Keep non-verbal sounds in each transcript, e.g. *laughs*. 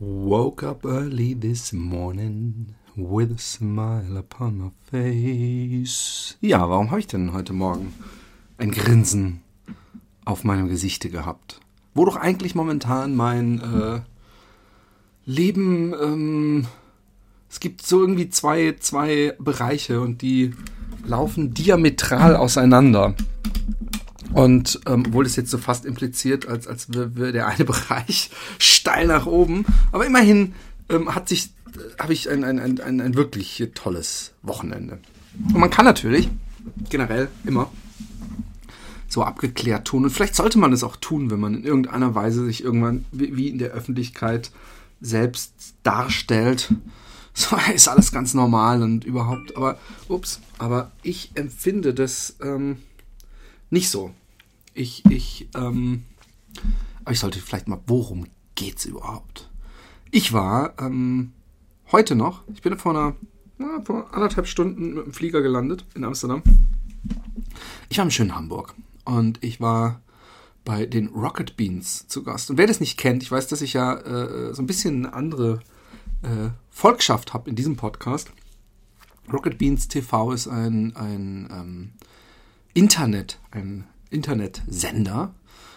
Woke up early this morning with a smile upon my face. Ja, warum habe ich denn heute Morgen ein Grinsen auf meinem Gesichte gehabt? Wo doch eigentlich momentan mein äh, Leben, ähm, es gibt so irgendwie zwei, zwei Bereiche und die laufen diametral auseinander. Und ähm, obwohl es jetzt so fast impliziert, als, als wäre der eine *laughs* Bereich steil nach oben. Aber immerhin ähm, hat sich, äh, habe ich ein, ein, ein, ein, wirklich tolles Wochenende. Und man kann natürlich generell immer so abgeklärt tun. Und vielleicht sollte man es auch tun, wenn man in irgendeiner Weise sich irgendwann wie in der Öffentlichkeit selbst darstellt. *laughs* So ist alles ganz normal und überhaupt. Aber, ups, aber ich empfinde das ähm, nicht so. Ich, ich, ähm, aber ich sollte vielleicht mal, worum geht's überhaupt? Ich war ähm, heute noch, ich bin vor einer, na, vor anderthalb Stunden mit dem Flieger gelandet in Amsterdam. Ich war im schönen Hamburg und ich war bei den Rocket Beans zu Gast. Und wer das nicht kennt, ich weiß, dass ich ja äh, so ein bisschen eine andere äh, Volkschaft habe in diesem Podcast. Rocket Beans TV ist ein, ein ähm, Internet, ein Internetsender,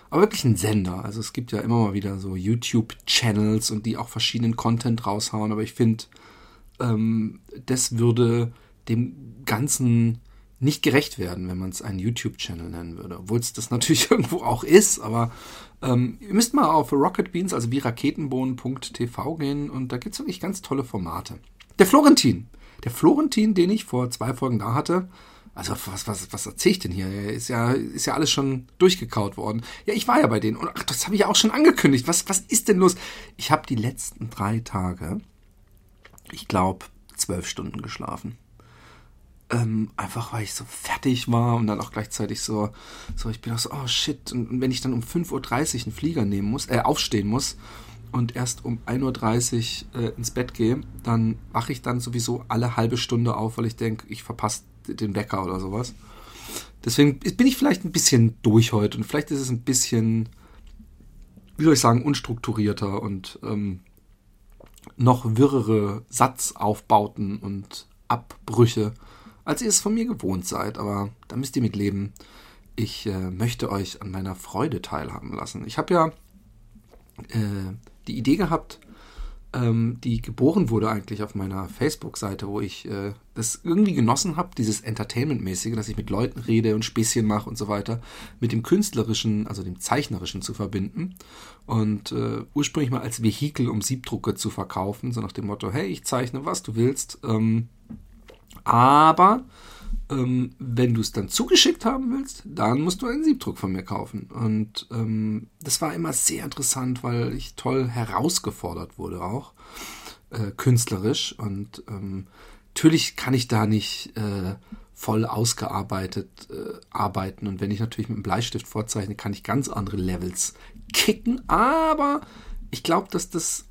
aber wirklich ein Sender. Also es gibt ja immer mal wieder so YouTube-Channels und die auch verschiedenen Content raushauen, aber ich finde, ähm, das würde dem Ganzen nicht gerecht werden, wenn man es einen YouTube-Channel nennen würde. Obwohl es das natürlich *laughs* irgendwo auch ist, aber ähm, ihr müsst mal auf Rocketbeans, also wie raketenbohnen.tv gehen und da gibt es wirklich ganz tolle Formate. Der Florentin. Der Florentin, den ich vor zwei Folgen da hatte, also was, was, was erzähle ich denn hier? Ist ja, ist ja alles schon durchgekaut worden. Ja, ich war ja bei denen. Und ach, das habe ich ja auch schon angekündigt. Was, was ist denn los? Ich habe die letzten drei Tage, ich glaube, zwölf Stunden geschlafen. Ähm, einfach weil ich so fertig war und dann auch gleichzeitig so, so ich bin auch so, oh shit. Und wenn ich dann um 5.30 Uhr einen Flieger nehmen muss, äh, aufstehen muss und erst um 1.30 Uhr äh, ins Bett gehe, dann wache ich dann sowieso alle halbe Stunde auf, weil ich denke, ich verpasse den Wecker oder sowas. Deswegen bin ich vielleicht ein bisschen durch heute und vielleicht ist es ein bisschen, wie soll ich sagen, unstrukturierter und ähm, noch wirrere Satzaufbauten und Abbrüche, als ihr es von mir gewohnt seid. Aber da müsst ihr mit leben. Ich äh, möchte euch an meiner Freude teilhaben lassen. Ich habe ja äh, die Idee gehabt, ähm, die geboren wurde eigentlich auf meiner Facebook-Seite, wo ich äh, das irgendwie genossen habe, dieses Entertainment-mäßige, dass ich mit Leuten rede und Späßchen mache und so weiter, mit dem künstlerischen, also dem zeichnerischen zu verbinden und äh, ursprünglich mal als Vehikel, um Siebdrucke zu verkaufen, so nach dem Motto, hey, ich zeichne, was du willst, ähm, aber ähm, wenn du es dann zugeschickt haben willst, dann musst du einen Siebdruck von mir kaufen. Und ähm, das war immer sehr interessant, weil ich toll herausgefordert wurde auch, äh, künstlerisch. Und ähm, natürlich kann ich da nicht äh, voll ausgearbeitet äh, arbeiten. Und wenn ich natürlich mit einem Bleistift vorzeichne, kann ich ganz andere Levels kicken. Aber ich glaube, dass das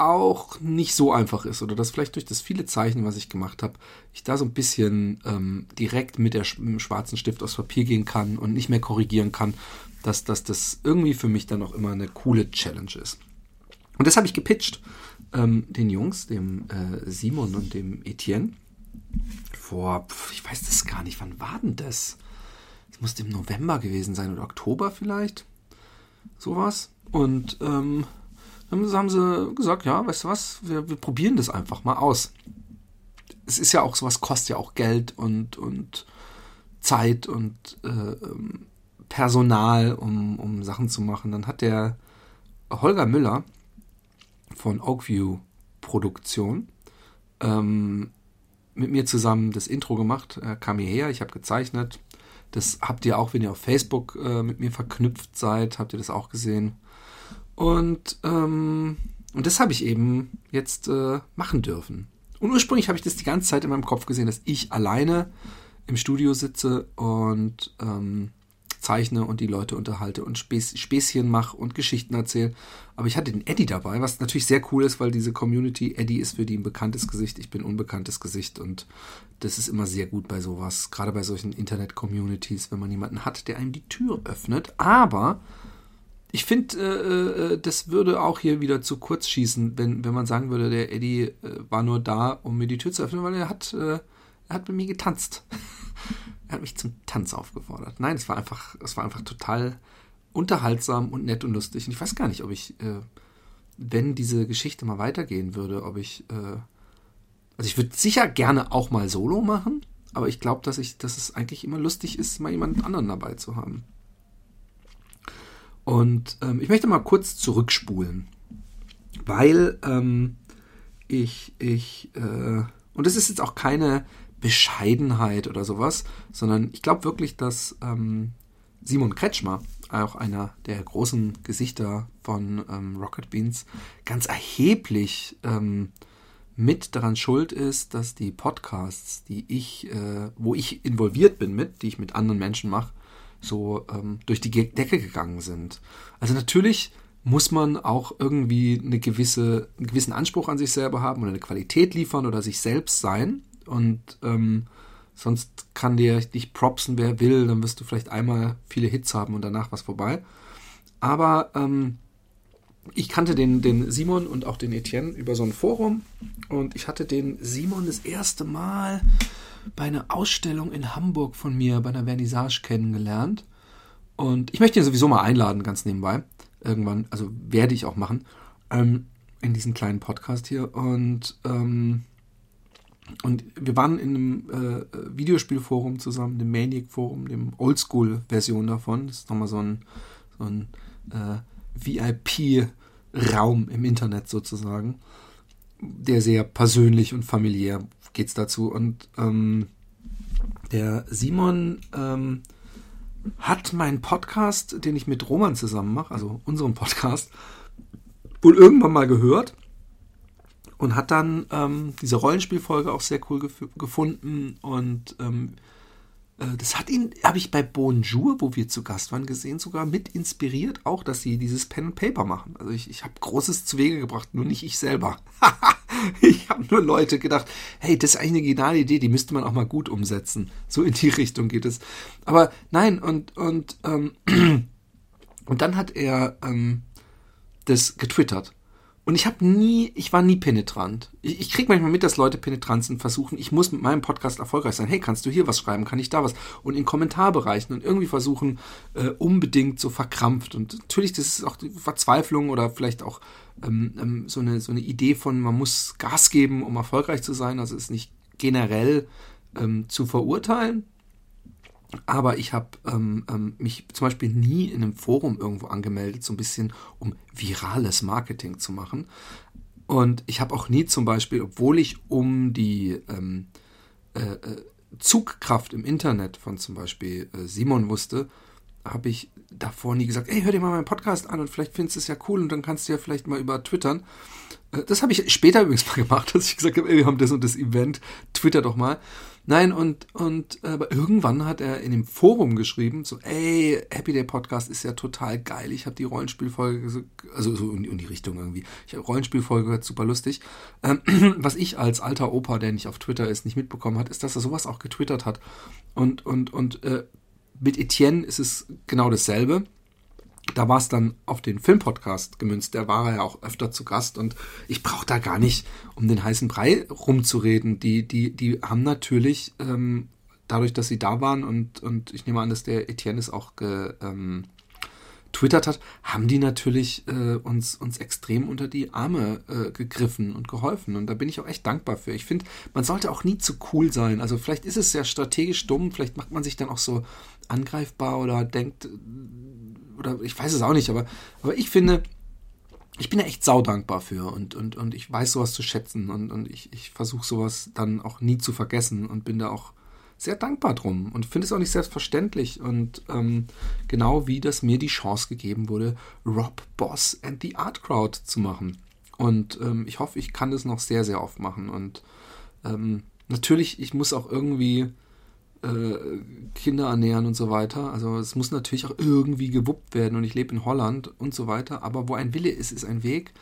auch nicht so einfach ist oder dass vielleicht durch das viele Zeichen, was ich gemacht habe, ich da so ein bisschen ähm, direkt mit, der, dem schwarzen Stift aufs Papier gehen kann und nicht mehr korrigieren kann, dass, dass das irgendwie für mich dann auch immer eine coole Challenge ist. Und das habe ich gepitcht ähm, den Jungs, dem äh, Simon und dem Etienne, vor, pf, ich weiß das gar nicht, wann war denn das? Es musste im November gewesen sein oder Oktober vielleicht. Sowas. Und ähm, dann haben sie gesagt, ja, weißt du was, wir, wir probieren das einfach mal aus. Es ist ja auch, sowas kostet ja auch Geld und, und Zeit und äh, ähm, Personal, um, um Sachen zu machen. Dann hat der Holger Müller von Oakview Produktion ähm, mit mir zusammen das Intro gemacht. Er kam hierher, ich habe gezeichnet. Das habt ihr auch, wenn ihr auf Facebook äh, mit mir verknüpft seid, habt ihr das auch gesehen. Und, ähm, und das habe ich eben jetzt äh, machen dürfen. Und ursprünglich habe ich das die ganze Zeit in meinem Kopf gesehen, dass ich alleine im Studio sitze und ähm, zeichne und die Leute unterhalte und Späß, Späßchen mache und Geschichten erzähle. Aber ich hatte den Eddie dabei, was natürlich sehr cool ist, weil diese Community, Eddie ist für die ein bekanntes Gesicht, ich bin unbekanntes Gesicht und das ist immer sehr gut bei sowas, gerade bei solchen Internet-Communities, wenn man jemanden hat, der einem die Tür öffnet. Aber ich finde, äh, äh, das würde auch hier wieder zu kurz schießen, wenn, wenn man sagen würde, der Eddie äh, war nur da, um mir die Tür zu öffnen, weil er hat, äh, er hat mit mir getanzt. *laughs* er hat mich zum Tanz aufgefordert. Nein, es war einfach, es war einfach total unterhaltsam und nett und lustig. Und ich weiß gar nicht, ob ich, äh, wenn diese Geschichte mal weitergehen würde, ob ich, äh, also ich würde sicher gerne auch mal Solo machen, aber ich glaube, dass ich, dass es eigentlich immer lustig ist, mal jemand anderen dabei zu haben. Und ähm, ich möchte mal kurz zurückspulen, weil ähm, ich, ich, äh, und es ist jetzt auch keine Bescheidenheit oder sowas, sondern ich glaube wirklich, dass ähm, Simon Kretschmer, auch einer der großen Gesichter von ähm, Rocket Beans, ganz erheblich ähm, mit daran schuld ist, dass die Podcasts, die ich, äh, wo ich involviert bin mit, die ich mit anderen Menschen mache, so ähm, durch die Decke gegangen sind. Also natürlich muss man auch irgendwie eine gewisse, einen gewissen Anspruch an sich selber haben oder eine Qualität liefern oder sich selbst sein. Und ähm, sonst kann dir dich propsen, wer will, dann wirst du vielleicht einmal viele Hits haben und danach was vorbei. Aber ähm, ich kannte den, den Simon und auch den Etienne über so ein Forum und ich hatte den Simon das erste Mal bei einer Ausstellung in Hamburg von mir, bei einer Vernissage kennengelernt. Und ich möchte ihn sowieso mal einladen, ganz nebenbei. Irgendwann, also werde ich auch machen, ähm, in diesen kleinen Podcast hier. Und, ähm, und wir waren in einem äh, Videospielforum zusammen, dem Maniac-Forum, dem Oldschool-Version davon. Das ist nochmal so ein, so ein äh, VIP-Raum im Internet sozusagen, der sehr persönlich und familiär geht es dazu. Und ähm, der Simon ähm, hat meinen Podcast, den ich mit Roman zusammen mache, also unseren Podcast, wohl irgendwann mal gehört und hat dann ähm, diese Rollenspielfolge auch sehr cool gef gefunden und ähm, äh, das hat ihn, habe ich bei Bonjour, wo wir zu Gast waren, gesehen, sogar mit inspiriert, auch, dass sie dieses Pen and Paper machen. Also ich, ich habe Großes zu Wege gebracht, nur nicht ich selber. *laughs* ich habe nur Leute gedacht, hey, das ist eigentlich eine geniale Idee, die müsste man auch mal gut umsetzen. So in die Richtung geht es. Aber nein, und, und, ähm, *clears throat* und dann hat er ähm, das getwittert. Und ich habe nie, ich war nie penetrant. Ich, ich kriege manchmal mit, dass Leute penetrant sind, versuchen, ich muss mit meinem Podcast erfolgreich sein. Hey, kannst du hier was schreiben? Kann ich da was? Und in Kommentarbereichen und irgendwie versuchen, äh, unbedingt so verkrampft. Und natürlich, das ist auch die Verzweiflung oder vielleicht auch ähm, ähm, so, eine, so eine Idee von, man muss Gas geben, um erfolgreich zu sein. Also ist nicht generell ähm, zu verurteilen. Aber ich habe ähm, ähm, mich zum Beispiel nie in einem Forum irgendwo angemeldet, so ein bisschen um virales Marketing zu machen. Und ich habe auch nie zum Beispiel, obwohl ich um die ähm, äh, äh Zugkraft im Internet von zum Beispiel äh, Simon wusste, habe ich davor nie gesagt, ey, hör dir mal meinen Podcast an und vielleicht findest du es ja cool und dann kannst du ja vielleicht mal über twittern. Äh, das habe ich später *laughs* übrigens mal gemacht, dass ich gesagt habe, ey, wir haben das und das Event, twitter doch mal. Nein, und, und aber irgendwann hat er in dem Forum geschrieben, so, ey, Happy Day Podcast ist ja total geil. Ich habe die Rollenspielfolge, also so in, in, die Richtung irgendwie. Ich habe Rollenspielfolge gehört, super lustig. Ähm, *clears throat* was ich als alter Opa, der nicht auf Twitter ist, nicht mitbekommen hat, ist, dass er sowas auch getwittert hat. Und, und, und äh, mit Etienne ist es genau dasselbe da war es dann auf den Filmpodcast gemünzt. Der war ja auch öfter zu Gast und ich brauche da gar nicht um den heißen Brei rumzureden. Die, die, die haben natürlich ähm, dadurch, dass sie da waren und, und ich nehme an, dass der Etienne es auch ge, ähm, twittert hat, haben die natürlich äh, uns, uns extrem unter die Arme äh, gegriffen und geholfen. Und da bin ich auch echt dankbar für. Ich finde, man sollte auch nie zu cool sein. Also vielleicht ist es ja strategisch dumm, vielleicht macht man sich dann auch so angreifbar oder denkt, oder ich weiß es auch nicht, aber, aber ich finde, ich bin da echt saudankbar für und, und, und ich weiß sowas zu schätzen und, und ich, ich versuche sowas dann auch nie zu vergessen und bin da auch sehr dankbar drum und finde es auch nicht selbstverständlich und ähm, genau wie das mir die Chance gegeben wurde, Rob Boss and the Art Crowd zu machen. Und ähm, ich hoffe, ich kann das noch sehr, sehr oft machen und ähm, natürlich, ich muss auch irgendwie äh, Kinder ernähren und so weiter. Also es muss natürlich auch irgendwie gewuppt werden und ich lebe in Holland und so weiter. Aber wo ein Wille ist, ist ein Weg.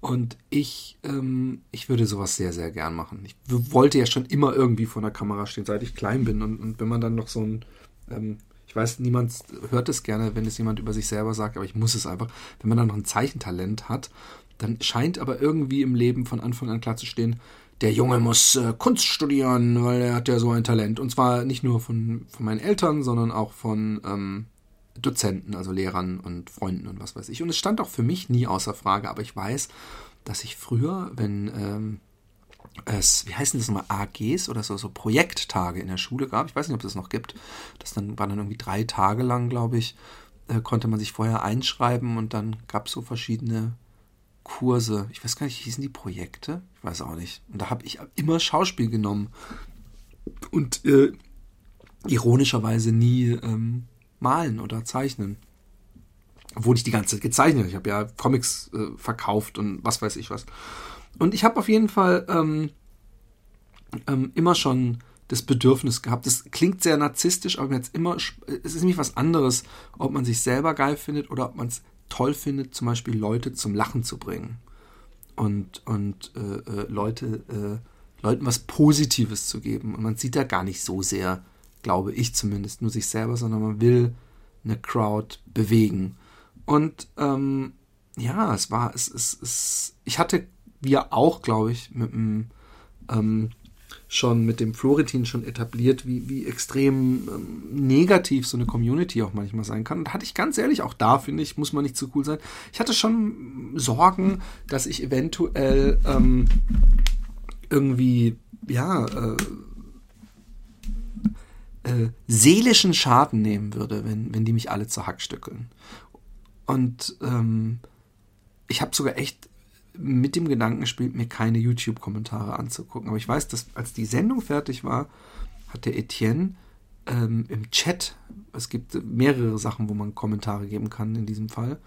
Und ich, ähm, ich würde sowas sehr, sehr gern machen. Ich wollte ja schon immer irgendwie vor der Kamera stehen, seit ich klein bin. Und, und wenn man dann noch so ein, ähm, Ich weiß, niemand hört es gerne, wenn es jemand über sich selber sagt, aber ich muss es einfach. Wenn man dann noch ein Zeichentalent hat, dann scheint aber irgendwie im Leben von Anfang an klar zu stehen, der Junge muss äh, Kunst studieren, weil er hat ja so ein Talent. Und zwar nicht nur von, von meinen Eltern, sondern auch von ähm, Dozenten, also Lehrern und Freunden und was weiß ich. Und es stand auch für mich nie außer Frage, aber ich weiß, dass ich früher, wenn ähm, es, wie heißen das nochmal, AGs oder so, so Projekttage in der Schule gab. Ich weiß nicht, ob es das noch gibt. Das dann waren dann irgendwie drei Tage lang, glaube ich, äh, konnte man sich vorher einschreiben und dann gab es so verschiedene Kurse. Ich weiß gar nicht, hießen die Projekte? Ich weiß auch nicht. Und da habe ich immer Schauspiel genommen. Und äh, ironischerweise nie ähm, malen oder zeichnen. Obwohl ich die ganze Zeit gezeichnet habe. Ich habe ja Comics äh, verkauft und was weiß ich was. Und ich habe auf jeden Fall ähm, ähm, immer schon das Bedürfnis gehabt. Das klingt sehr narzisstisch, aber jetzt immer, es ist nämlich was anderes, ob man sich selber geil findet oder ob man es toll findet, zum Beispiel Leute zum Lachen zu bringen. Und, und äh, äh, Leute, äh, Leuten was Positives zu geben. Und man sieht da gar nicht so sehr, glaube ich zumindest, nur sich selber, sondern man will eine Crowd bewegen. Und ähm, ja, es war, es, es, es, ich hatte wir auch, glaube ich, mit dem, ähm, schon mit dem Florentin schon etabliert, wie, wie extrem ähm, negativ so eine Community auch manchmal sein kann. Und hatte ich ganz ehrlich, auch da finde ich, muss man nicht zu cool sein. Ich hatte schon Sorgen, dass ich eventuell ähm, irgendwie, ja, äh, äh, seelischen Schaden nehmen würde, wenn, wenn die mich alle zerhackstückeln. Und ähm, ich habe sogar echt mit dem Gedanken gespielt, mir keine YouTube-Kommentare anzugucken. Aber ich weiß, dass als die Sendung fertig war, hat der Etienne ähm, im Chat, es gibt mehrere Sachen, wo man Kommentare geben kann in diesem Fall,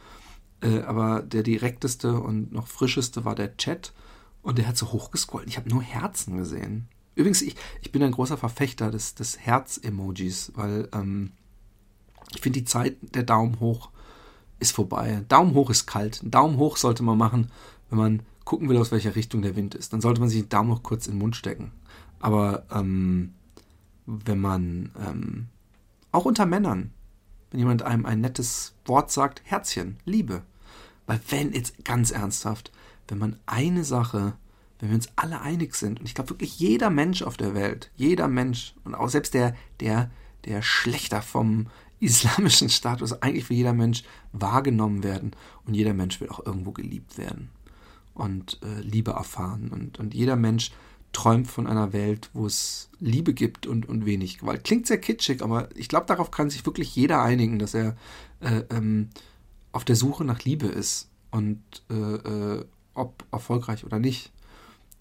äh, aber der direkteste und noch frischeste war der Chat und der hat so hochgescrollt. Ich habe nur Herzen gesehen. Übrigens, ich, ich bin ein großer Verfechter des, des Herz-Emojis, weil ähm, ich finde die Zeit der Daumen hoch ist vorbei. Daumen hoch ist kalt. Daumen hoch sollte man machen, wenn man gucken will, aus welcher Richtung der Wind ist, dann sollte man sich den Daumen noch kurz in den Mund stecken. Aber ähm, wenn man ähm, auch unter Männern, wenn jemand einem ein nettes Wort sagt, Herzchen, Liebe. Weil wenn jetzt ganz ernsthaft, wenn man eine Sache, wenn wir uns alle einig sind, und ich glaube wirklich jeder Mensch auf der Welt, jeder Mensch, und auch selbst der, der, der Schlechter vom *laughs* islamischen Status, eigentlich will jeder Mensch wahrgenommen werden und jeder Mensch will auch irgendwo geliebt werden und äh, Liebe erfahren. Und, und jeder Mensch träumt von einer Welt, wo es Liebe gibt und, und wenig Gewalt. Klingt sehr kitschig, aber ich glaube, darauf kann sich wirklich jeder einigen, dass er äh, ähm, auf der Suche nach Liebe ist. Und äh, äh ob erfolgreich oder nicht.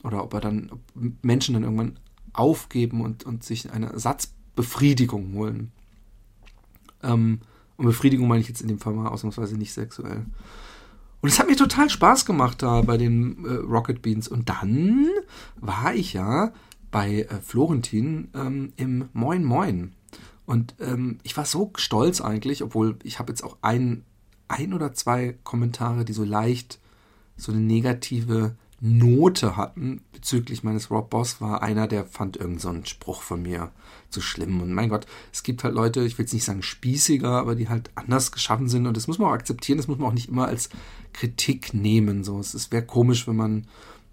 Oder ob er dann, ob Menschen dann irgendwann aufgeben und, und sich eine Ersatzbefriedigung holen. Ähm, und Befriedigung meine ich jetzt in dem Fall mal ausnahmsweise nicht sexuell. Und es hat mir total Spaß gemacht da bei den äh, Rocket Beans. Und dann war ich ja bei äh, Florentin ähm, im Moin Moin. Und ähm, ich war so stolz eigentlich, obwohl ich habe jetzt auch ein, ein oder zwei Kommentare, die so leicht so eine negative Note hatten bezüglich meines Rob Boss, war einer, der fand irgendeinen so Spruch von mir zu schlimm. Und mein Gott, es gibt halt Leute, ich will jetzt nicht sagen spießiger, aber die halt anders geschaffen sind. Und das muss man auch akzeptieren, das muss man auch nicht immer als Kritik nehmen. So, es wäre komisch, wenn man,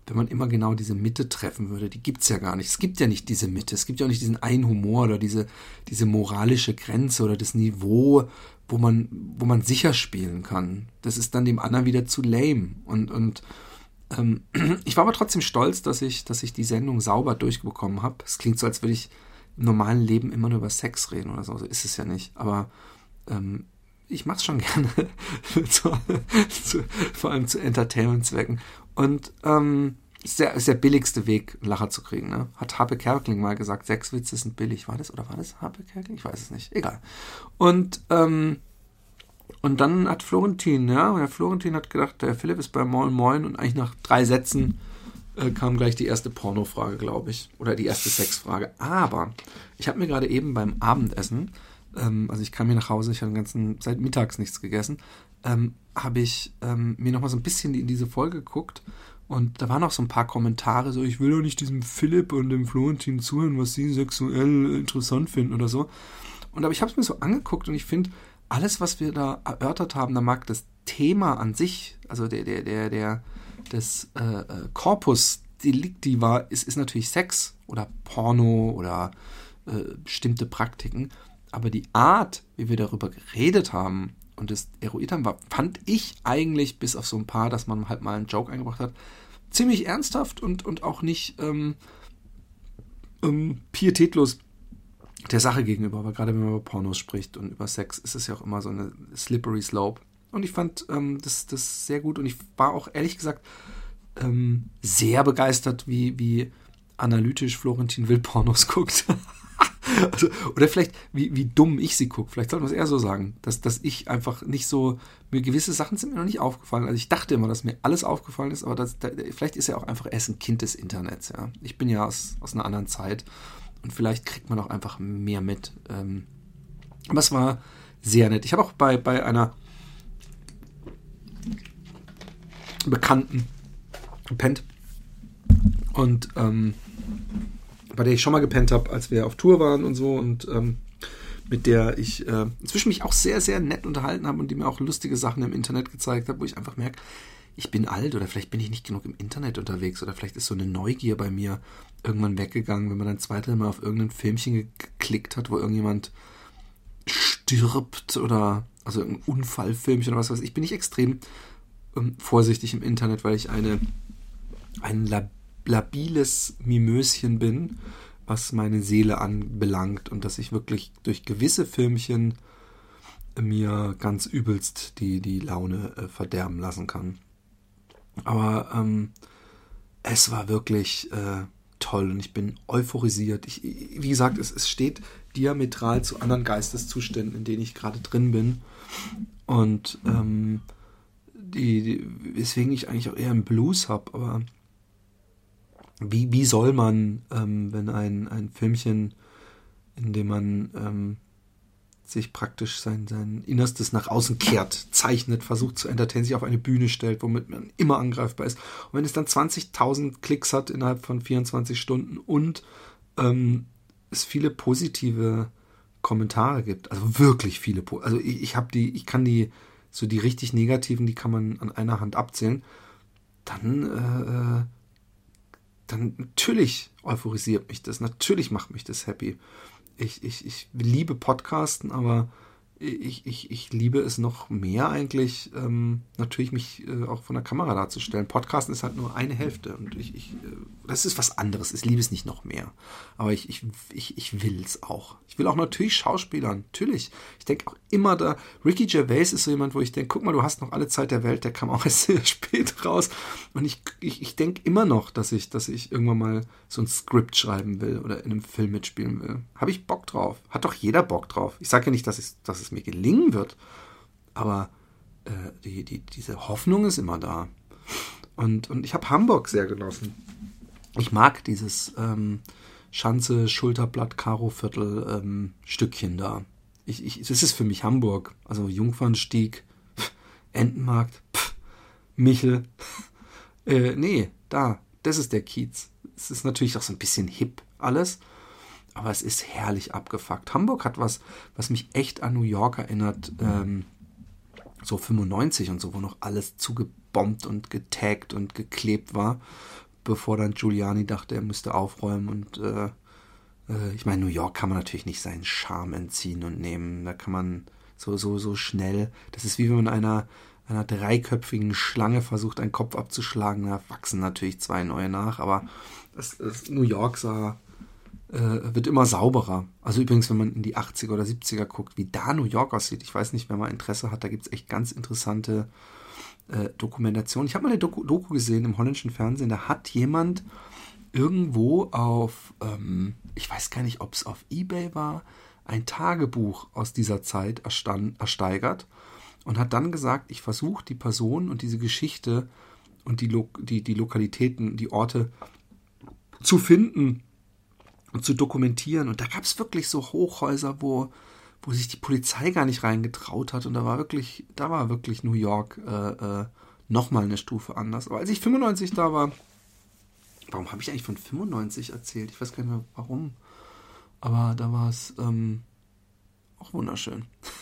wenn man immer genau diese Mitte treffen würde. Die gibt es ja gar nicht. Es gibt ja nicht diese Mitte. Es gibt ja auch nicht diesen einen Humor oder diese, diese moralische Grenze oder das Niveau, wo man, wo man sicher spielen kann. Das ist dann dem anderen wieder zu lame. Und, und ähm, *clears throat* ich war aber trotzdem stolz, dass ich, dass ich die Sendung sauber durchbekommen habe. Es klingt so, als würde ich im normalen Leben immer nur über Sex reden oder so. So ist es ja nicht. Aber ähm, ich mache es schon *laughs* gerne. zu, zu, vor allem zu Entertainment-Zwecken. Und ähm, ist der, ist der billigste Weg, einen Lacher zu kriegen. Ne? Hat Harpe Kerkling mal gesagt, sechs Witze sind billig. War das? Oder war das Harpe Kerkling? Ich weiß es nicht. Egal. Und ähm, und dann hat Florentin, ja, der Florentin hat gedacht, der Philipp ist bei Moin Moin und eigentlich nach drei Sätzen äh, kam gleich die erste Pornofrage, glaube ich. Oder die erste Sexfrage. Aber ich habe mir gerade eben beim Abendessen, ähm, also ich kam hier nach Hause, ich habe den ganzen, seit mittags nichts gegessen, ähm, habe ich ähm, mir nochmal so ein bisschen in diese Folge geguckt und da waren auch so ein paar Kommentare, so ich will doch nicht diesem Philipp und dem Florentin zuhören, was sie sexuell interessant finden oder so. Und aber ich habe es mir so angeguckt und ich finde, alles, was wir da erörtert haben, da mag das Thema an sich, also der, der, der, der, des äh, äh Corpus Delicti war, ist, ist natürlich Sex oder Porno oder äh, bestimmte Praktiken. Aber die Art, wie wir darüber geredet haben und es eruiert haben, war, fand ich eigentlich, bis auf so ein paar, dass man halt mal einen Joke eingebracht hat, ziemlich ernsthaft und, und auch nicht ähm, ähm, pietätlos der Sache gegenüber. Aber gerade wenn man über Pornos spricht und über Sex, ist es ja auch immer so eine slippery slope. Und ich fand ähm, das, das sehr gut und ich war auch ehrlich gesagt ähm, sehr begeistert, wie, wie analytisch Florentin Will Pornos *laughs* guckt. also, oder vielleicht, wie, wie dumm ich sie gucke. Vielleicht sollte man es eher so sagen, dass, dass ich einfach nicht so, mir gewisse Sachen sind mir noch nicht aufgefallen. Also ich dachte immer, dass mir alles aufgefallen ist, aber das, da, vielleicht ist er auch einfach erst ein Kind des Internets. Ja. Ich bin ja aus, aus einer anderen Zeit und vielleicht kriegt man auch einfach mehr mit. Ähm, aber es war sehr nett. Ich habe auch bei, bei einer Bekannten gepennt. Und ähm, bei der ich schon mal gepennt habe, als wir auf Tour waren und so und ähm, mit der ich äh, inzwischen mich auch sehr, sehr nett unterhalten habe und die mir auch lustige Sachen im Internet gezeigt hat, wo ich einfach merke, ich bin alt oder vielleicht bin ich nicht genug im Internet unterwegs oder vielleicht ist so eine Neugier bei mir irgendwann weggegangen, wenn man dann zwei, drei Mal auf irgendein Filmchen geklickt hat, wo irgendjemand stirbt oder also irgendein Unfallfilmchen oder was weiß ich, bin ich extrem ähm, vorsichtig im Internet, weil ich eine ein lab labiles Mimöschen bin, was meine Seele anbelangt und dass ich wirklich durch gewisse Filmchen mir ganz übelst die, die Laune äh, verderben lassen kann. Aber ähm, es war wirklich äh, toll und ich bin euphorisiert. Ich, wie gesagt, es, es steht diametral zu anderen Geisteszuständen, in denen ich gerade drin bin. Und ähm, die, die, weswegen ich eigentlich auch eher einen Blues habe, aber wie, wie soll man, ähm, wenn ein, ein Filmchen, in dem man ähm, sich praktisch sein, sein Innerstes nach außen kehrt, zeichnet, versucht zu entertainen, sich auf eine Bühne stellt, womit man immer angreifbar ist. Und wenn es dann 20.000 Klicks hat innerhalb von 24 Stunden und ähm, es viele positive Kommentare gibt, also wirklich viele, also ich, ich habe die, ich kann die, so die richtig negativen, die kann man an einer Hand abzählen, dann äh, äh dann natürlich euphorisiert mich das, natürlich macht mich das happy. Ich, ich, ich liebe Podcasten, aber ich, ich, ich liebe es noch mehr eigentlich, ähm, natürlich mich äh, auch von der Kamera darzustellen. Podcasten ist halt nur eine Hälfte und ich, ich äh, das ist was anderes. Ich liebe es nicht noch mehr. Aber ich, ich, ich, ich will es auch. Ich will auch natürlich Schauspielern, natürlich. Ich denke auch immer da, Ricky Gervais ist so jemand, wo ich denke, guck mal, du hast noch alle Zeit der Welt, der kam auch *laughs* erst sehr spät raus. Und ich, ich, ich denke immer noch, dass ich, dass ich irgendwann mal so ein Skript schreiben will oder in einem Film mitspielen will. Habe ich Bock drauf? Hat doch jeder Bock drauf. Ich sage ja nicht, dass, ich, dass es mir gelingen wird, aber äh, die, die, diese Hoffnung ist immer da. Und, und ich habe Hamburg sehr genossen. Ich mag dieses ähm, Schanze, Schulterblatt, Karoviertel ähm, da. Ich, ich, das ist für mich Hamburg. Also Jungfernstieg, pff, Entenmarkt, pff, Michel. Äh, nee, da, das ist der Kiez. Es ist natürlich auch so ein bisschen hip alles, aber es ist herrlich abgefuckt. Hamburg hat was, was mich echt an New York erinnert. Ähm, so 95 und so, wo noch alles zugebombt und getaggt und geklebt war bevor dann Giuliani dachte, er müsste aufräumen. Und äh, äh, ich meine, New York kann man natürlich nicht seinen Charme entziehen und nehmen. Da kann man so, so, so schnell. Das ist wie wenn man einer, einer dreiköpfigen Schlange versucht, einen Kopf abzuschlagen. Da wachsen natürlich zwei neue nach, aber das, das New York sah, äh, wird immer sauberer. Also übrigens, wenn man in die 80er oder 70er guckt, wie da New York aussieht, ich weiß nicht, wer mal Interesse hat, da gibt es echt ganz interessante äh, Dokumentation. Ich habe mal eine Doku, Doku, gesehen im holländischen Fernsehen, da hat jemand irgendwo auf, ähm, ich weiß gar nicht, ob es auf Ebay war, ein Tagebuch aus dieser Zeit erstand, ersteigert und hat dann gesagt, ich versuche die Person und diese Geschichte und die, Lo die, die Lokalitäten, die Orte zu finden und zu dokumentieren. Und da gab es wirklich so Hochhäuser, wo wo sich die Polizei gar nicht reingetraut hat. Und da war wirklich, da war wirklich New York äh, äh, nochmal eine Stufe anders. Aber als ich 95 da war, warum habe ich eigentlich von 95 erzählt? Ich weiß gar nicht mehr warum. Aber da war es ähm, auch wunderschön. *laughs*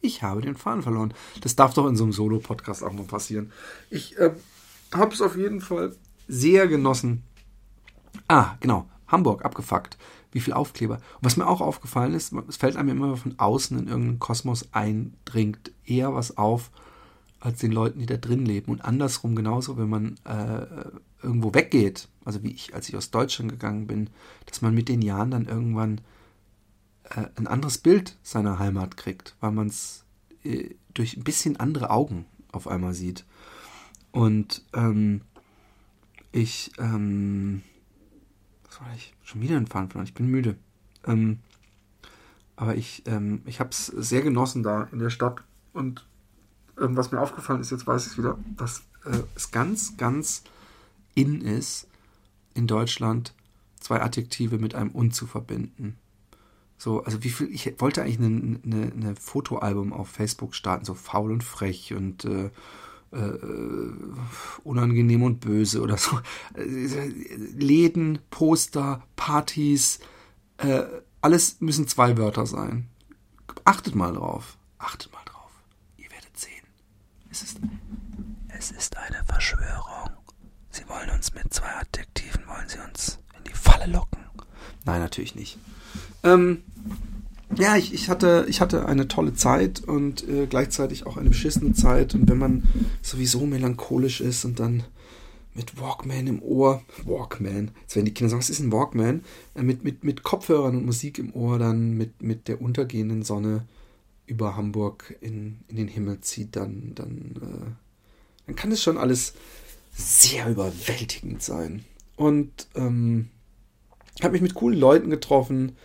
Ich habe den Faden verloren. Das darf doch in so einem Solo-Podcast auch mal passieren. Ich äh, habe es auf jeden Fall sehr genossen. Ah, genau. Hamburg abgefuckt. Wie viel Aufkleber. Und was mir auch aufgefallen ist, es fällt einem immer von außen in irgendeinen Kosmos eindringt, eher was auf als den Leuten, die da drin leben. Und andersrum genauso, wenn man äh, irgendwo weggeht, also wie ich, als ich aus Deutschland gegangen bin, dass man mit den Jahren dann irgendwann äh, ein anderes Bild seiner Heimat kriegt, weil man es äh, durch ein bisschen andere Augen auf einmal sieht. Und ähm, ich, ähm, ich? Schon wieder ein Fahren Ich bin müde. Ähm, aber ich, ähm, ich habe es sehr genossen da in der Stadt. Und ähm, was mir aufgefallen ist, jetzt weiß ich es wieder, dass äh, es ganz, ganz in ist, in Deutschland zwei Adjektive mit einem und zu verbinden. So, also wie viel, ich wollte eigentlich ein eine, eine Fotoalbum auf Facebook starten, so faul und frech und äh, unangenehm und böse oder so. Läden, Poster, Partys, äh, alles müssen zwei Wörter sein. Achtet mal drauf. Achtet mal drauf. Ihr werdet sehen. Es ist, es ist eine Verschwörung. Sie wollen uns mit zwei Adjektiven, wollen sie uns in die Falle locken. Nein, natürlich nicht. Ähm, ja, ich, ich, hatte, ich hatte eine tolle Zeit und äh, gleichzeitig auch eine beschissene Zeit. Und wenn man sowieso melancholisch ist und dann mit Walkman im Ohr, Walkman, jetzt werden die Kinder sagen, was ist ein Walkman? Äh, mit, mit, mit Kopfhörern und Musik im Ohr dann mit, mit der untergehenden Sonne über Hamburg in, in den Himmel zieht, dann, dann, äh, dann kann es schon alles sehr überwältigend sein. Und ähm, habe mich mit coolen Leuten getroffen,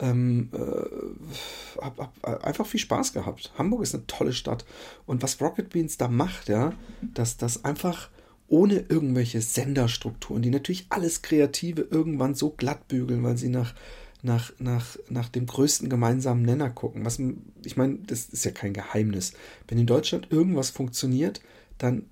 ähm, äh, hab, hab einfach viel Spaß gehabt. Hamburg ist eine tolle Stadt. Und was Rocket Beans da macht, ja, dass das einfach ohne irgendwelche Senderstrukturen, die natürlich alles Kreative irgendwann so glatt bügeln, weil sie nach, nach, nach, nach dem größten gemeinsamen Nenner gucken. Was, ich meine, das ist ja kein Geheimnis. Wenn in Deutschland irgendwas funktioniert, dann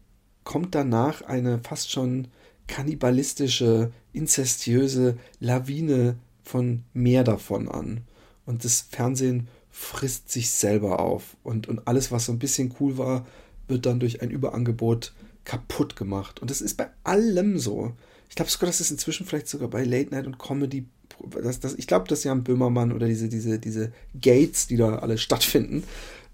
kommt danach eine fast schon kannibalistische, inzestiöse Lawine von mehr davon an. Und das Fernsehen frisst sich selber auf. Und, und alles, was so ein bisschen cool war, wird dann durch ein Überangebot kaputt gemacht. Und das ist bei allem so. Ich glaube sogar, das ist inzwischen vielleicht sogar bei Late Night und Comedy. Das, das, ich glaube, dass Jan Böhmermann oder diese, diese, diese Gates, die da alle stattfinden,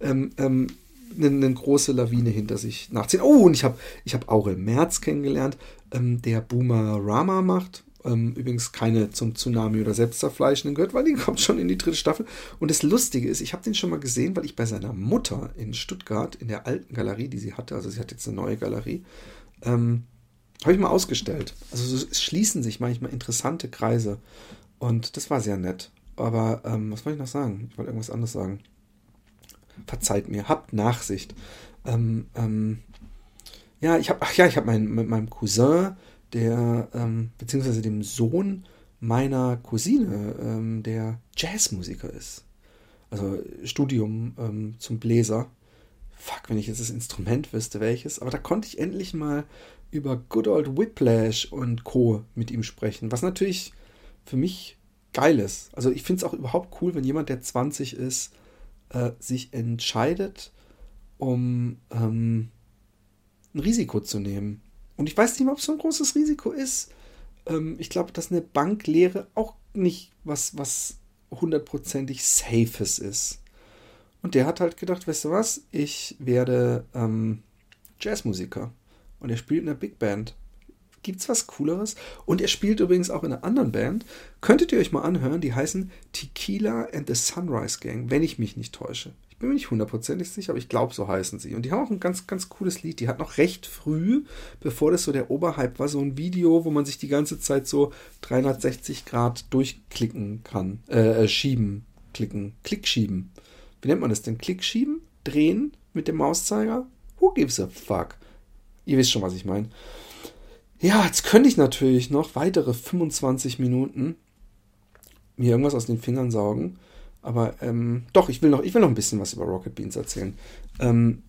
ähm, ähm, eine, eine, große Lawine hinter sich nachziehen. Oh, und ich habe ich hab Aurel Merz kennengelernt, ähm, der Boomer Rama macht. Ähm, übrigens keine zum Tsunami oder Selbstzerfleischenden gehört, weil die *laughs* kommt schon in die dritte Staffel. Und das Lustige ist, ich habe den schon mal gesehen, weil ich bei seiner Mutter in Stuttgart in der alten Galerie, die sie hatte, also sie hat jetzt eine neue Galerie, ähm, habe ich mal ausgestellt. Also es schließen sich manchmal interessante Kreise. Und das war sehr nett. Aber ähm, was wollte ich noch sagen? Ich wollte irgendwas anderes sagen. Verzeiht mir, habt Nachsicht. Ähm, ähm, ja, ich habe, ach ja, ich habe mein, mit meinem Cousin der, ähm, beziehungsweise dem Sohn meiner Cousine, ähm, der Jazzmusiker ist. Also Studium ähm, zum Bläser. Fuck, wenn ich jetzt das Instrument wüsste, welches. Aber da konnte ich endlich mal über Good Old Whiplash und Co. mit ihm sprechen. Was natürlich für mich geil ist. Also ich finde es auch überhaupt cool, wenn jemand, der 20 ist, äh, sich entscheidet, um ähm, ein Risiko zu nehmen. Und ich weiß nicht mal, ob es so ein großes Risiko ist. Ähm, ich glaube, dass eine Banklehre auch nicht was, was hundertprozentig Safes ist. Und der hat halt gedacht, weißt du was, ich werde ähm, Jazzmusiker. Und er spielt in einer Big Band. Gibt's was Cooleres? Und er spielt übrigens auch in einer anderen Band. Könntet ihr euch mal anhören, die heißen Tequila and the Sunrise Gang, wenn ich mich nicht täusche. Bin mir nicht hundertprozentig sicher, aber ich glaube, so heißen sie. Und die haben auch ein ganz, ganz cooles Lied. Die hat noch recht früh, bevor das so der Oberhype war, so ein Video, wo man sich die ganze Zeit so 360 Grad durchklicken kann. Äh, äh, schieben. Klicken. Klick schieben. Wie nennt man das denn? Klick schieben? Drehen mit dem Mauszeiger? Who gives a fuck? Ihr wisst schon, was ich meine. Ja, jetzt könnte ich natürlich noch weitere 25 Minuten mir irgendwas aus den Fingern saugen. Aber ähm, doch, ich will, noch, ich will noch ein bisschen was über Rocket Beans erzählen. Ähm,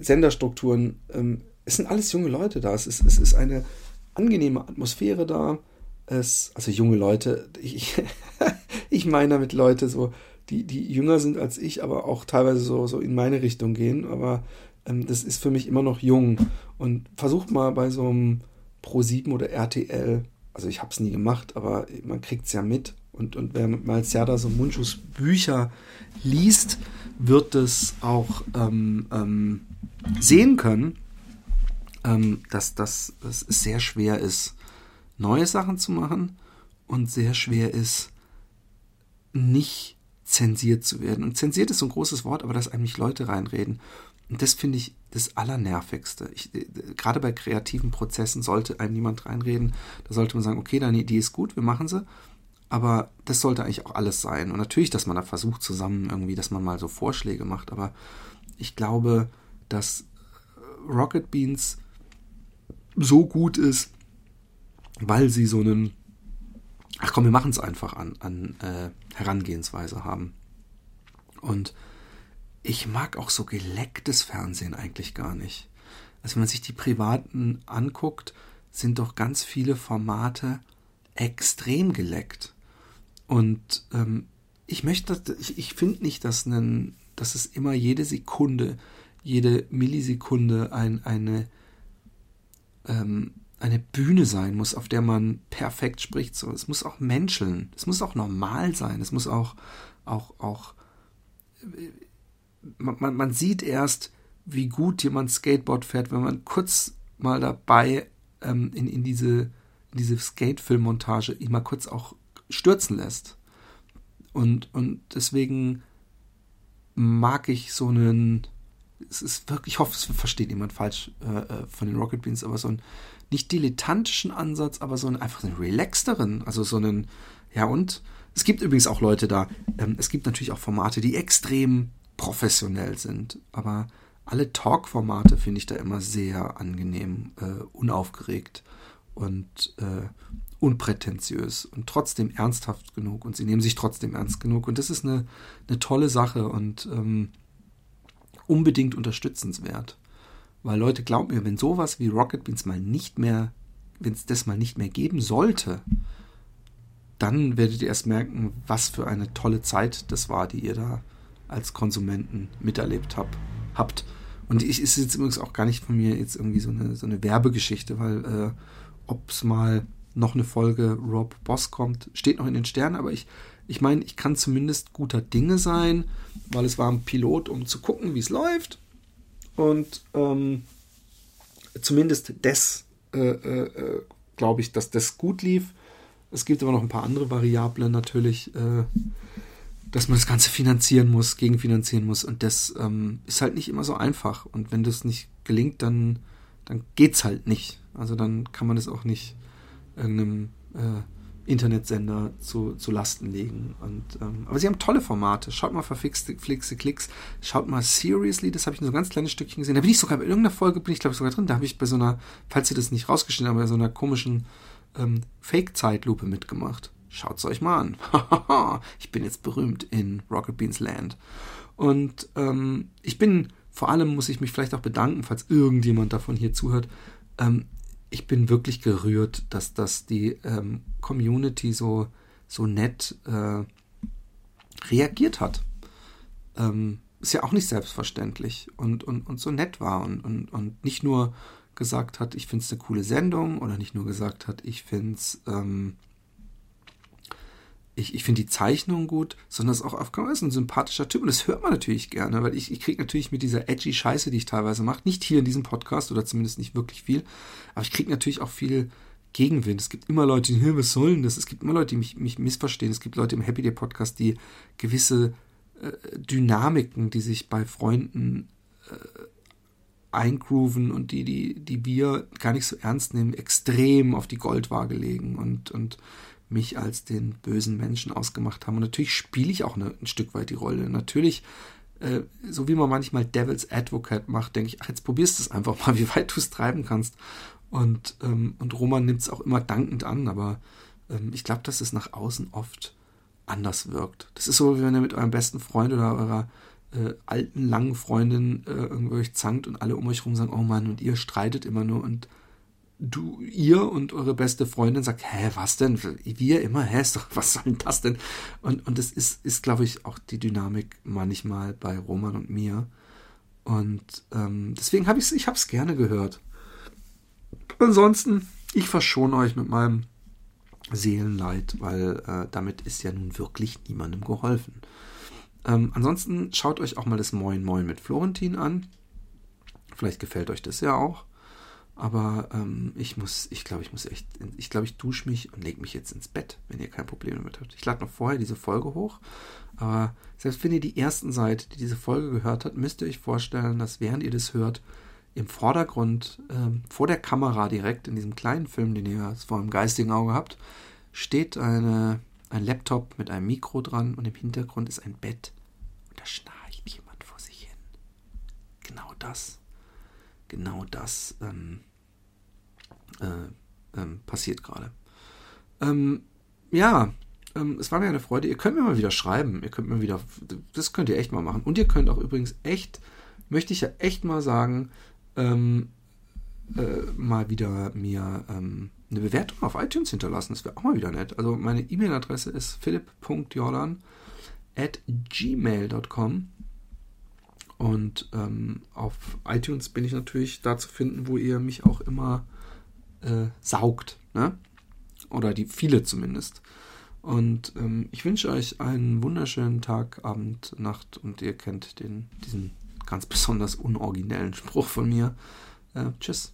Senderstrukturen, ähm, es sind alles junge Leute da. Es ist, es ist eine angenehme Atmosphäre da. Es, also junge Leute, ich, ich *laughs* meine damit Leute so die, die jünger sind als ich, aber auch teilweise so, so in meine Richtung gehen. Aber ähm, das ist für mich immer noch jung. Und versucht mal bei so einem Pro7 oder RTL, also ich habe es nie gemacht, aber man kriegt es ja mit. Und, und wer mal Serda so Munchus Bücher liest, wird es auch ähm, ähm, sehen können, ähm, dass, dass, dass es sehr schwer ist, neue Sachen zu machen und sehr schwer ist, nicht zensiert zu werden. Und zensiert ist so ein großes Wort, aber dass eigentlich Leute reinreden. Und das finde ich das Allernervigste. Ich, äh, gerade bei kreativen Prozessen sollte einem niemand reinreden. Da sollte man sagen, okay, deine Idee ist gut, wir machen sie. Aber das sollte eigentlich auch alles sein. Und natürlich, dass man da versucht zusammen irgendwie, dass man mal so Vorschläge macht. Aber ich glaube, dass Rocket Beans so gut ist, weil sie so einen, ach komm, wir machen es einfach an, an äh, Herangehensweise haben. Und ich mag auch so gelecktes Fernsehen eigentlich gar nicht. Also wenn man sich die privaten anguckt, sind doch ganz viele Formate extrem geleckt. Und ähm, ich möchte, ich, ich finde nicht, dass, einen, dass es immer jede Sekunde, jede Millisekunde ein, eine, ähm, eine Bühne sein muss, auf der man perfekt spricht. So, es muss auch menscheln, es muss auch normal sein, es muss auch, auch, auch, man, man sieht erst, wie gut jemand Skateboard fährt, wenn man kurz mal dabei ähm, in, in diese, in diese Skate-Filmmontage ihn mal kurz auch stürzen lässt. Und, und deswegen mag ich so einen, es ist wirklich, ich hoffe, es versteht jemand falsch äh, äh, von den Rocket Beans, aber so einen nicht dilettantischen Ansatz, aber so einen einfach einen relaxteren, also so einen, ja und, es gibt übrigens auch Leute da, ähm, es gibt natürlich auch Formate, die extrem professionell sind, aber alle Talk-Formate finde ich da immer sehr angenehm, äh, unaufgeregt und äh, unprätentiös und trotzdem ernsthaft genug. Und sie nehmen sich trotzdem ernst genug. Und das ist eine, eine tolle Sache und ähm, unbedingt unterstützenswert. Weil Leute, glauben mir, wenn sowas wie Rocket Beans mal nicht mehr, wenn es das mal nicht mehr geben sollte, dann werdet ihr erst merken, was für eine tolle Zeit das war, die ihr da als Konsumenten miterlebt hab, habt. Und ich ist jetzt übrigens auch gar nicht von mir jetzt irgendwie so eine, so eine Werbegeschichte, weil äh, ob es mal noch eine Folge Rob Boss kommt, steht noch in den Sternen, aber ich, ich meine, ich kann zumindest guter Dinge sein, weil es war ein Pilot, um zu gucken, wie es läuft. Und ähm, zumindest das äh, äh, äh glaube ich, dass das gut lief. Es gibt aber noch ein paar andere Variablen natürlich, äh, dass man das Ganze finanzieren muss, gegenfinanzieren muss. Und das ähm, ist halt nicht immer so einfach. Und wenn das nicht gelingt, dann, dann geht es halt nicht. Also dann kann man das auch nicht irgendeinem äh, Internetsender zu, zu Lasten legen. Und, ähm, aber sie haben tolle Formate. Schaut mal verfixte Flixe Klicks. Schaut mal Seriously, das habe ich nur so ganz kleines Stückchen gesehen. Da bin ich sogar bei irgendeiner Folge, bin ich glaube ich sogar drin. Da habe ich bei so einer, falls ihr das nicht rausgeschnitten habt, bei so einer komischen ähm, Fake-Zeitlupe mitgemacht. Schaut es euch mal an. *laughs* ich bin jetzt berühmt in Rocket Beans Land. Und ähm, ich bin, vor allem muss ich mich vielleicht auch bedanken, falls irgendjemand davon hier zuhört. Ähm, ich bin wirklich gerührt, dass das die ähm, Community so, so nett äh, reagiert hat. Ähm, ist ja auch nicht selbstverständlich und, und, und so nett war und, und, und nicht nur gesagt hat, ich finde es eine coole Sendung oder nicht nur gesagt hat, ich finde es ähm, ich, ich finde die Zeichnung gut, sondern es ist auch aufgekommen ist ein sympathischer Typ und das hört man natürlich gerne, weil ich, ich kriege natürlich mit dieser edgy Scheiße, die ich teilweise mache, nicht hier in diesem Podcast oder zumindest nicht wirklich viel, aber ich kriege natürlich auch viel Gegenwind. Es gibt immer Leute, die, *laughs* was soll denn das? Es gibt immer Leute, die mich, mich missverstehen. Es gibt Leute im Happy Day Podcast, die gewisse äh, Dynamiken, die sich bei Freunden äh, eingrooven und die, die, die wir gar nicht so ernst nehmen, extrem auf die Goldwaage legen und, und mich als den bösen Menschen ausgemacht haben. Und natürlich spiele ich auch eine, ein Stück weit die Rolle. Natürlich, äh, so wie man manchmal Devil's Advocate macht, denke ich, ach, jetzt probierst du es einfach mal, *laughs* wie weit du es treiben kannst. Und, ähm, und Roman nimmt es auch immer dankend an, aber ähm, ich glaube, dass es nach außen oft anders wirkt. Das ist so, wie wenn ihr mit eurem besten Freund oder eurer äh, alten, langen Freundin äh, irgendwie euch zankt und alle um euch rum sagen, oh Mann, und ihr streitet immer nur und du, ihr und eure beste Freundin sagt, hä, was denn? Wir immer, hä, *laughs* was soll denn das denn? Und, und das ist, ist glaube ich, auch die Dynamik manchmal bei Roman und mir. Und ähm, deswegen habe ich es, ich habe es gerne gehört. Ansonsten, ich verschone euch mit meinem Seelenleid, weil äh, damit ist ja nun wirklich niemandem geholfen. Ähm, ansonsten schaut euch auch mal das Moin Moin mit Florentin an. Vielleicht gefällt euch das ja auch. Aber ähm, ich muss, ich glaube, ich muss echt, ich glaube, ich dusche mich und lege mich jetzt ins Bett, wenn ihr kein Problem damit habt. Ich lade noch vorher diese Folge hoch. Aber selbst wenn ihr die ersten seid, die diese Folge gehört habt, müsst ihr euch vorstellen, dass während ihr das hört, im Vordergrund, ähm, vor der Kamera direkt in diesem kleinen Film, den ihr vor dem geistigen Auge habt, steht eine, ein Laptop mit einem Mikro dran und im Hintergrund ist ein Bett. Und da schnarcht jemand vor sich hin. Genau das. Genau das ähm, äh, ähm, passiert gerade. Ähm, ja, ähm, es war mir eine Freude. Ihr könnt mir mal wieder schreiben. Ihr könnt mir wieder, das könnt ihr echt mal machen. Und ihr könnt auch übrigens echt, möchte ich ja echt mal sagen, ähm, äh, mal wieder mir ähm, eine Bewertung auf iTunes hinterlassen. Das wäre auch mal wieder nett. Also meine E-Mail-Adresse ist philipp.jordan at gmail.com und ähm, auf iTunes bin ich natürlich da zu finden, wo ihr mich auch immer äh, saugt. Ne? Oder die viele zumindest. Und ähm, ich wünsche euch einen wunderschönen Tag, Abend, Nacht und ihr kennt den, diesen ganz besonders unoriginellen Spruch von mir. Äh, tschüss.